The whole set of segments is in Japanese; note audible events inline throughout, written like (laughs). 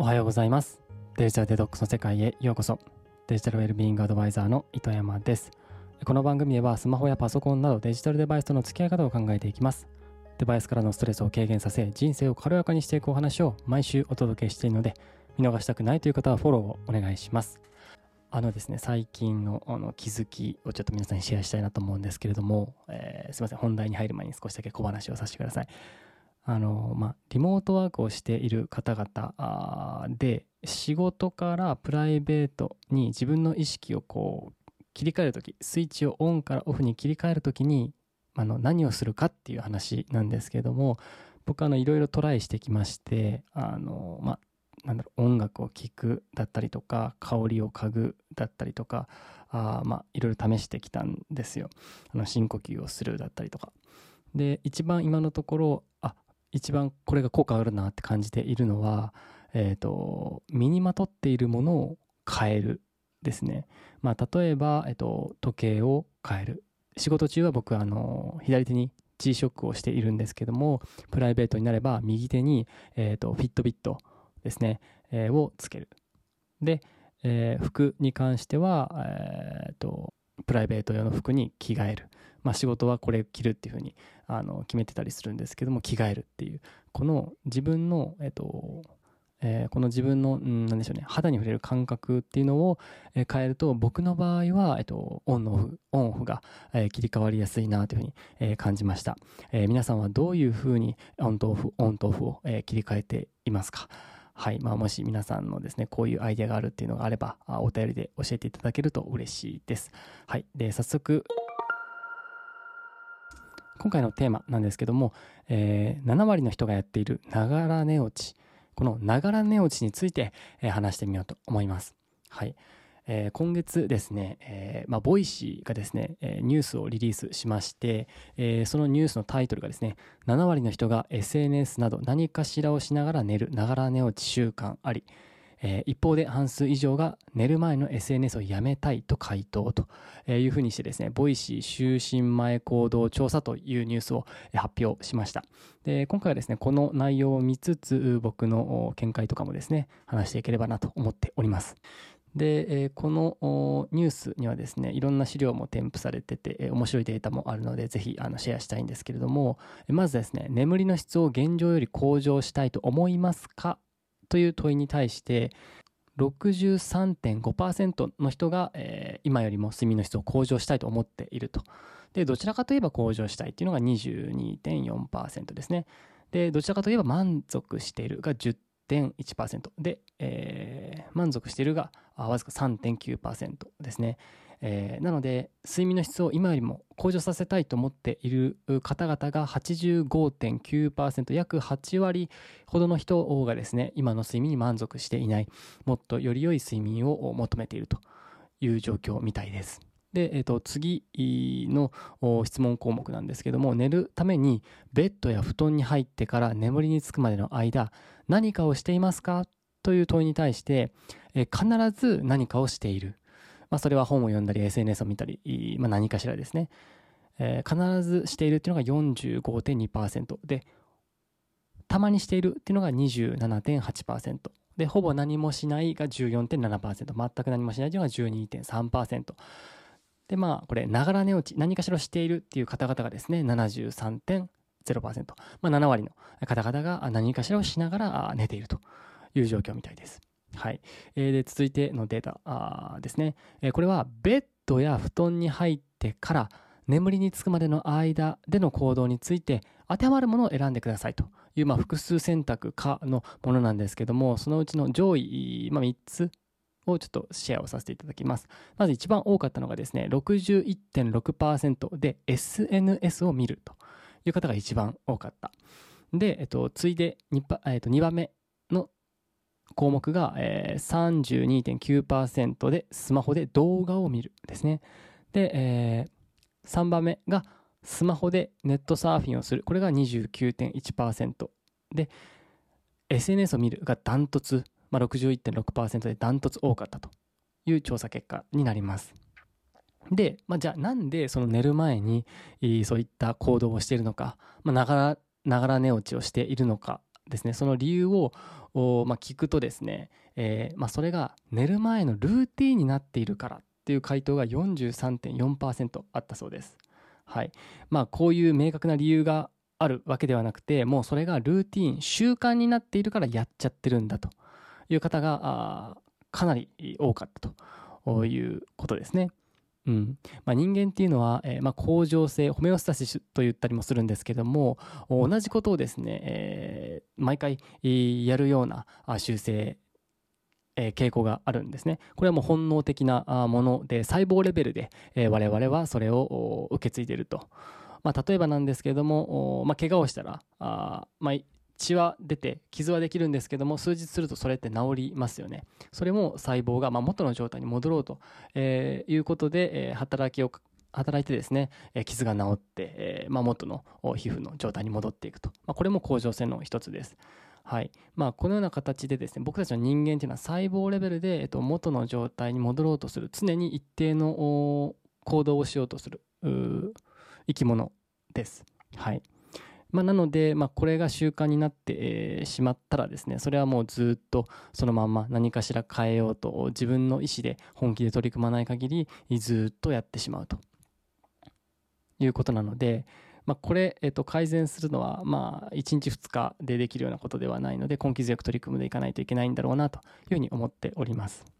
おはようございます。デジタルデトックスの世界へようこそ。デジタルウェルビーイングアドバイザーの糸山です。この番組ではスマホやパソコンなどデジタルデバイスとの付き合い方を考えていきます。デバイスからのストレスを軽減させ人生を軽やかにしていくお話を毎週お届けしているので見逃したくないという方はフォローをお願いします。あのですね、最近のあの気づきをちょっと皆さんにシェアしたいなと思うんですけれども、えー、すいません、本題に入る前に少しだけ小話をさせてください。あの、まあ、リモートワークをしている方々で、仕事からプライベートに自分の意識をこう、切り替えるとき、スイッチをオンからオフに切り替えるときに、あの、何をするかっていう話なんですけども、僕あの、いろいろトライしてきまして、あの、まあ、なんだろ、音楽を聴くだったりとか、香りを嗅ぐだったりとか、あまあ、いろいろ試してきたんですよ。あの、深呼吸をするだったりとか。で、一番今のところ、あ、一番これが効果あるなって感じているのは、え、ー、と、身にまとっているものを変えるですね。まあ、例えば、え、ー、と、時計を変える。仕事中は僕、あの、左手に G ショックをしているんですけども、プライベートになれば右手に、え、ー、と、フィットビットですね、えー、をつける。で、えー、服に関しては、えーと、プライベート用の服に着替える。まあ、仕事はこれ着るっていうふうにあの決めてたりするんですけども着替えるっていうこの自分の、えっとえー、この自分の、うん、なんでしょうね肌に触れる感覚っていうのを、えー、変えると僕の場合は、えっと、オンオフオンオフが、えー、切り替わりやすいなというふうに、えー、感じました、えー、皆さんはどういうふうにオンとオフオンとオフを、えー、切り替えていますか？はい。まあ、もし皆さんのですね、こういうアイデアがあるっていうのがあれば、あお便りで教えていただけると嬉しいです。はい。で、早速、今回のテーマなんですけども、えー、7割の人がやっているながら寝落ち。このながら寝落ちについて、えー、話してみようと思います。はい。えー、今月ですね、えー、まあ、 Voicy がですね、えー、ニュースをリリースしまして、えそのニュースのタイトルがですね、7割の人が SNS など何かしらをしながら寝る、ながら寝落ち習慣あり、え一方で半数以上が寝る前の SNS をやめたいと回答というふうにしてですね、 Voicy 就寝前行動調査というニュースを発表しました。で、今回はですね、この内容を見つつ、僕の見解とかもですね、話していければなと思っております。で、え、このニュースにはですね、いろんな資料も添付されてて、え、面白いデータもあるので、ぜひあのシェアしたいんですけれども、まずですね、眠りの質を現状より向上したいと思いますかという問いに対して、63.5%の人が、えー、今よりも睡眠の質を向上したいと思っていると。で、どちらかといえば向上したいっていうのが22.4%ですね。で、どちらかといえば満足しているが10.1%で、えー、満足しているがわずか3.9%ですね。えー、なので睡眠の質を今よりも向上させたいと思っている方々が85.9%約8割ほどの人がですね今の睡眠に満足していないもっとより良い睡眠を求めているという状況みたいです。で、え、ー、と、次の質問項目なんですけども、寝るためにベッドや布団に入ってから眠りにつくまでの間、何かをしていますか？という問いに対して、え、必ず何かをしている。まあ、それは本を読んだり、SNS を見たり、まあ、何かしらですね。えー、必ずしているっていうのが45.2%で、たまにしているっていうのが27.8%。で、ほぼ何もしないが14.7%。全く何もしないというのが12.3%。で、まあ、これ、ながら寝落ち、何かしらしているっていう方々がですね、73.0%。まあ、7割の方々が何かしらをしながら寝ているという状況みたいです。はい。えー、で、続いてのデータあですね。えー、これは、ベッドや布団に入ってから眠りにつくまでの間での行動について当てはまるものを選んでくださいという、まあ、複数選択かのものなんですけども、そのうちの上位、まあ、3つをちょっとシェアをさせていただきます。まず一番多かったのがですね、61.6%で SNS を見るという方が一番多かった。で、えっと、次いで 2, えっと、2番目項目が、えー、32.9%でスマホで動画を見るですね。で、えー、3番目がスマホでネットサーフィンをする。これが29.1%で、SNS を見るがダントツまあ、61.6%でダントツ多かったという調査結果になります。で、まあ、じゃあなんでその寝る前にそういった行動をしているのか、ながら寝落ちをしているのかですねその理由を、まあ、聞くとですね、えーまあ、それが寝る前のルーティンになっているからっていう回答が43.4%あったそうです。はいまあ、こういう明確な理由があるわけではなくてもうそれがルーティン習慣になっているからやっちゃってるんだという方がかなり多かったということですね。うんまあ、人間っていうのは、えーまあ、恒常性ホメオスタシスと言ったりもするんですけども同じことをですね、えー、毎回やるような習性え傾向があるんですね。これはもう本能的なもので細胞レベルで、え我々はそれを受け継いでいると。まあ、例えばなんですけども、まあ、怪我をしたらあ、まあ、血は出て傷はできるんですけども数日するとそれって治りますよね。それも細胞がま元の状態に戻ろうと、えいうことで、え働きを働いてですね、え傷が治って、えま元の皮膚の状態に戻っていくと、まこれも恒常性の一つです。はい。まあ、このような形でですね僕たちの人間というのは細胞レベルで、えっと、元の状態に戻ろうとする。常に一定の行動をしようとする生き物です。はい。まあ、なので、まあ、これが習慣になって、しまったらですねそれはもうずっとそのまま何かしら変えようと自分の意思で本気で取り組まない限りずっとやってしまうということなので、まあ、これ、えっと、改善するのは、まあ、1日2日でできるようなことではないので根気強く取り組んでいかないといけないんだろうなというふうに思っております。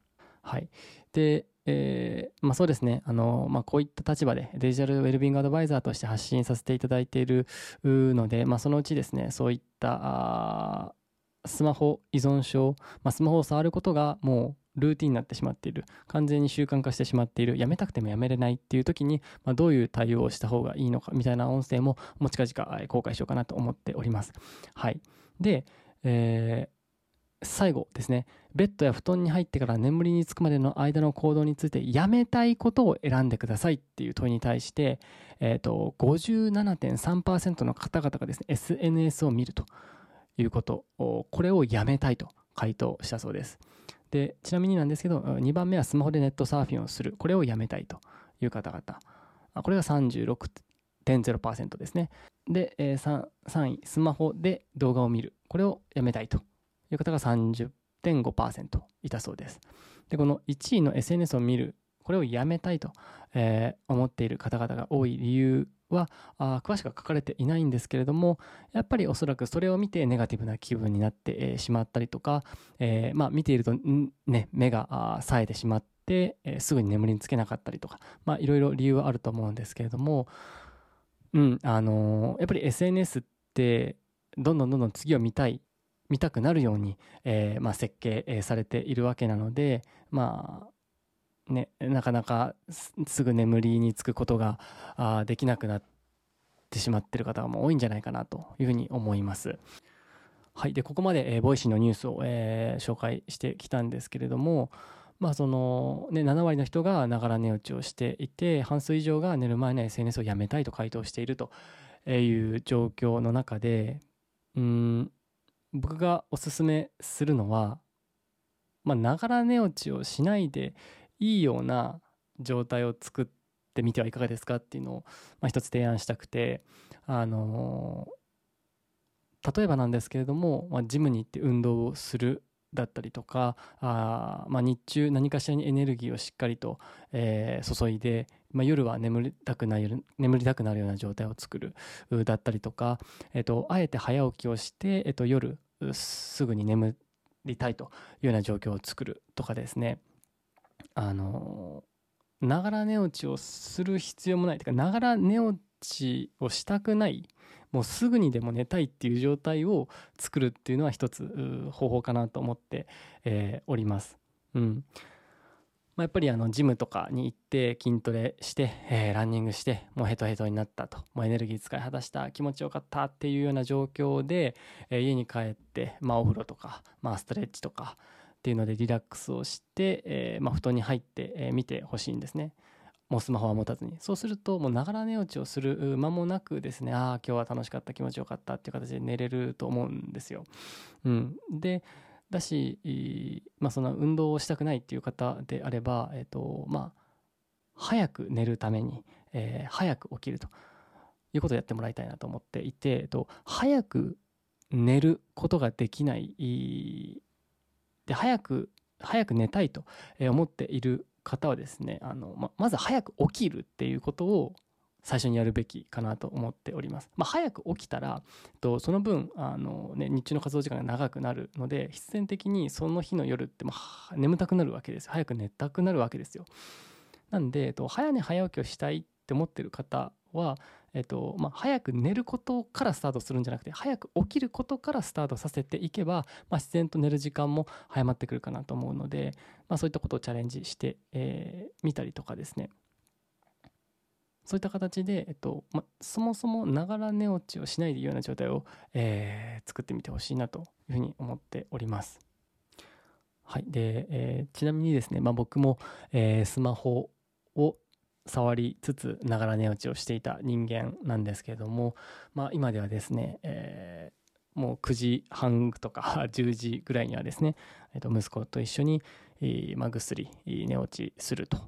はい、でえー、まあ、そうですね。あの、まあ、こういった立場でデジタルウェルビングアドバイザーとして発信させていただいているので、まあ、そのうちですねそういったスマホ依存症、まあ、スマホを触ることがもうルーティンになってしまっている。完全に習慣化してしまっている。やめたくてもやめれないっていう時に、まあ、どういう対応をした方がいいのかみたいな音声ももう近々公開しようかなと思っております。はい、で、えー最後ですね。ベッドや布団に入ってから眠りにつくまでの間の行動についてやめたいことを選んでくださいっていう問いに対して、えーと、57.3%の方々がですね SNS を見るということこれをやめたいと回答したそうです。でちなみになんですけど2番目はスマホでネットサーフィンをする。これをやめたいという方々。これが36.0%ですね。で 3, 3位スマホで動画を見る。これをやめたいという方が30.5%いたそうです。で、この1位の SNS を見る、これをやめたいと、えー、思っている方々が多い理由はあ詳しくは書かれていないんですけれどもやっぱりおそらくそれを見てネガティブな気分になって、しまったりとか、えー、まあ、見ているとね、目が冴えてしまって、えー、すぐに眠りにつけなかったりとか、まあ、いろいろ理由はあると思うんですけれども、うんあのやっぱり SNS ってどんどんどんどん次を見たい見たくなるように、えーまあ、設計されているわけなのでまあねなかなかすぐ眠りにつくことがあできなくなってしまっている方も多いんじゃないかなというふうに思います。はい、でここまで、えー、 Voicy のニュースを、えー、紹介してきたんですけれども、まあそのね、7割の人がながら寝落ちをしていて半数以上が寝る前の SNS をやめたいと回答しているという状況の中でうん僕がおすすめするのはまあながら寝落ちをしないでいいような状態を作ってみてはいかがですかっていうのを、まあ、一つ提案したくてあの例えばなんですけれども、まあ、ジムに行って運動をするだったりとかあ、まあ、日中何かしらにエネルギーをしっかりと、えー、注いで、まあ、夜は眠りたくなる眠りたくなるような状態を作るだったりとか、えーと、あえて早起きをして、えーと、夜すぐに眠りたいというような状況を作るとかですね。ながら寝落ちをする必要もない。というかながら寝落ちちをしたくないもうすぐにでも寝たいっていう状態を作るっていうのは一つ方法かなと思って、えー、おります。うんまあ、やっぱりあのジムとかに行って筋トレして、えー、ランニングしてもうヘトヘトになったともうエネルギー使い果たした気持ちよかったっていうような状況で、えー、家に帰って、まあ、お風呂とか、まあ、ストレッチとかっていうのでリラックスをして、えーまあ、布団に入って、えー、てほしいんですね。もうスマホは持たずに。そうするともうながら寝落ちをする。間もなくですねああ今日は楽しかった気持ちよかったっていう形で寝れると思うんですよ。うん、でだし、まあ、その運動をしたくないっていう方であれば、えーとまあ、早く寝るために、えー、早く起きるということをやってもらいたいなと思っていて、えーと、早く寝ることができないで早く早く寝たいと思っている方はですねあのままず早く起きるっていうことを最初にやるべきかなと思っております。まあ、早く起きたらとその分あの、ね、日中の活動時間が長くなるので必然的にその日の夜っても眠たくなるわけですよ早く寝たくなるわけですよ。なんで、と、早寝早起きをしたいって思ってる方は、えっとまあ、早く寝ることからスタートするんじゃなくて早く起きることからスタートさせていけば、まあ、自然と寝る時間も早まってくるかなと思うので、まあ、そういったことをチャレンジしてみ、えー、たりとかですねそういった形で、えっとま、そもそもながら寝落ちをしないでいいような状態を、えー、作ってみてほしいなというふうに思っております。はい。で、えー、ちなみにですね、まあ、僕も、えー、スマホを触りつつながら寝落ちをしていた人間なんですけれども、まあ、今ではですね、えー、もう9時半とか (laughs) 10時ぐらいにはですね、えー、と息子と一緒に、えーまあ、ぐっすり寝落ちすると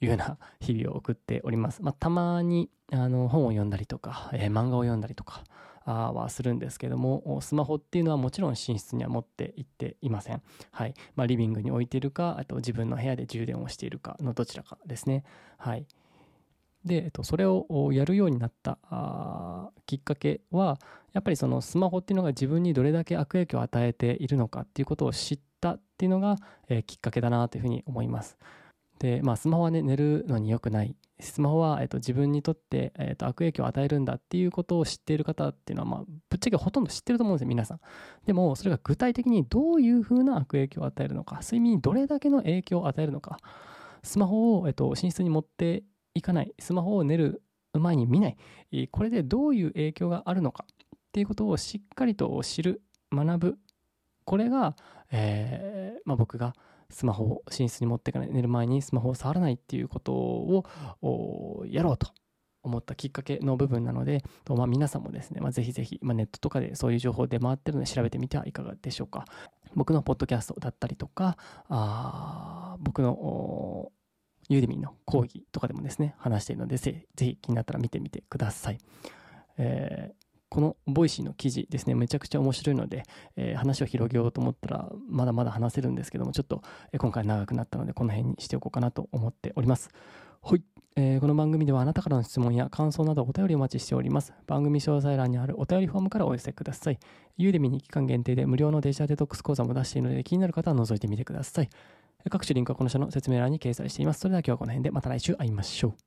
いうような (laughs) 日々を送っております。まあ、たまにあの本を読んだりとか、えー、漫画を読んだりとかはするんですけども、スマホっていうのはもちろん寝室には持って行っていません。はい。まあ、リビングに置いているか、あと自分の部屋で充電をしているかのどちらかですね。はい。で、えっと、それをやるようになったきっかけは、やっぱりそのスマホっていうのが自分にどれだけ悪影響を与えているのかっていうことを知ったっていうのが、え、きっかけだなというふうに思います。で、まあ、スマホはね、寝るのに良くない。スマホは、えっと、自分にとって、えっと、悪影響を与えるんだっていうことを知っている方っていうのは、まあ、ぶっちゃけほとんど知ってると思うんですよ、皆さん。でも、それが具体的にどういうふうな悪影響を与えるのか、睡眠にどれだけの影響を与えるのか、スマホを、えっと、寝室に持っていかない、スマホを寝る前に見ない、これでどういう影響があるのかっていうことをしっかりと知る、学ぶ。これが、えー、まあ、僕が、スマホを寝室に持ってかない寝る前にスマホを触らないっていうことをやろうと思ったきっかけの部分なので、まあ、皆さんもですね、まあ、ぜひぜひ、まあ、ネットとかでそういう情報出回ってるので調べてみてはいかがでしょうか。僕のポッドキャストだったりとか、あ僕のユーデミーの講義とかでもですね、話しているので、ぜひ気になったら見てみてください。えーこの Voicy の記事ですね、めちゃくちゃ面白いので、えー、話を広げようと思ったら、まだまだ話せるんですけども、ちょっと、え、今回長くなったので、この辺にしておこうかなと思っております。はい、えー、この番組ではあなたからの質問や感想などお便りお待ちしております。番組詳細欄にあるお便りフォームからお寄せください。 Udemy に期間限定で無料のデジタルデトックス講座も出しているので、気になる方は覗いてみてください。各種リンクはこの下の説明欄に掲載しています。それでは今日はこの辺でまた来週会いましょう。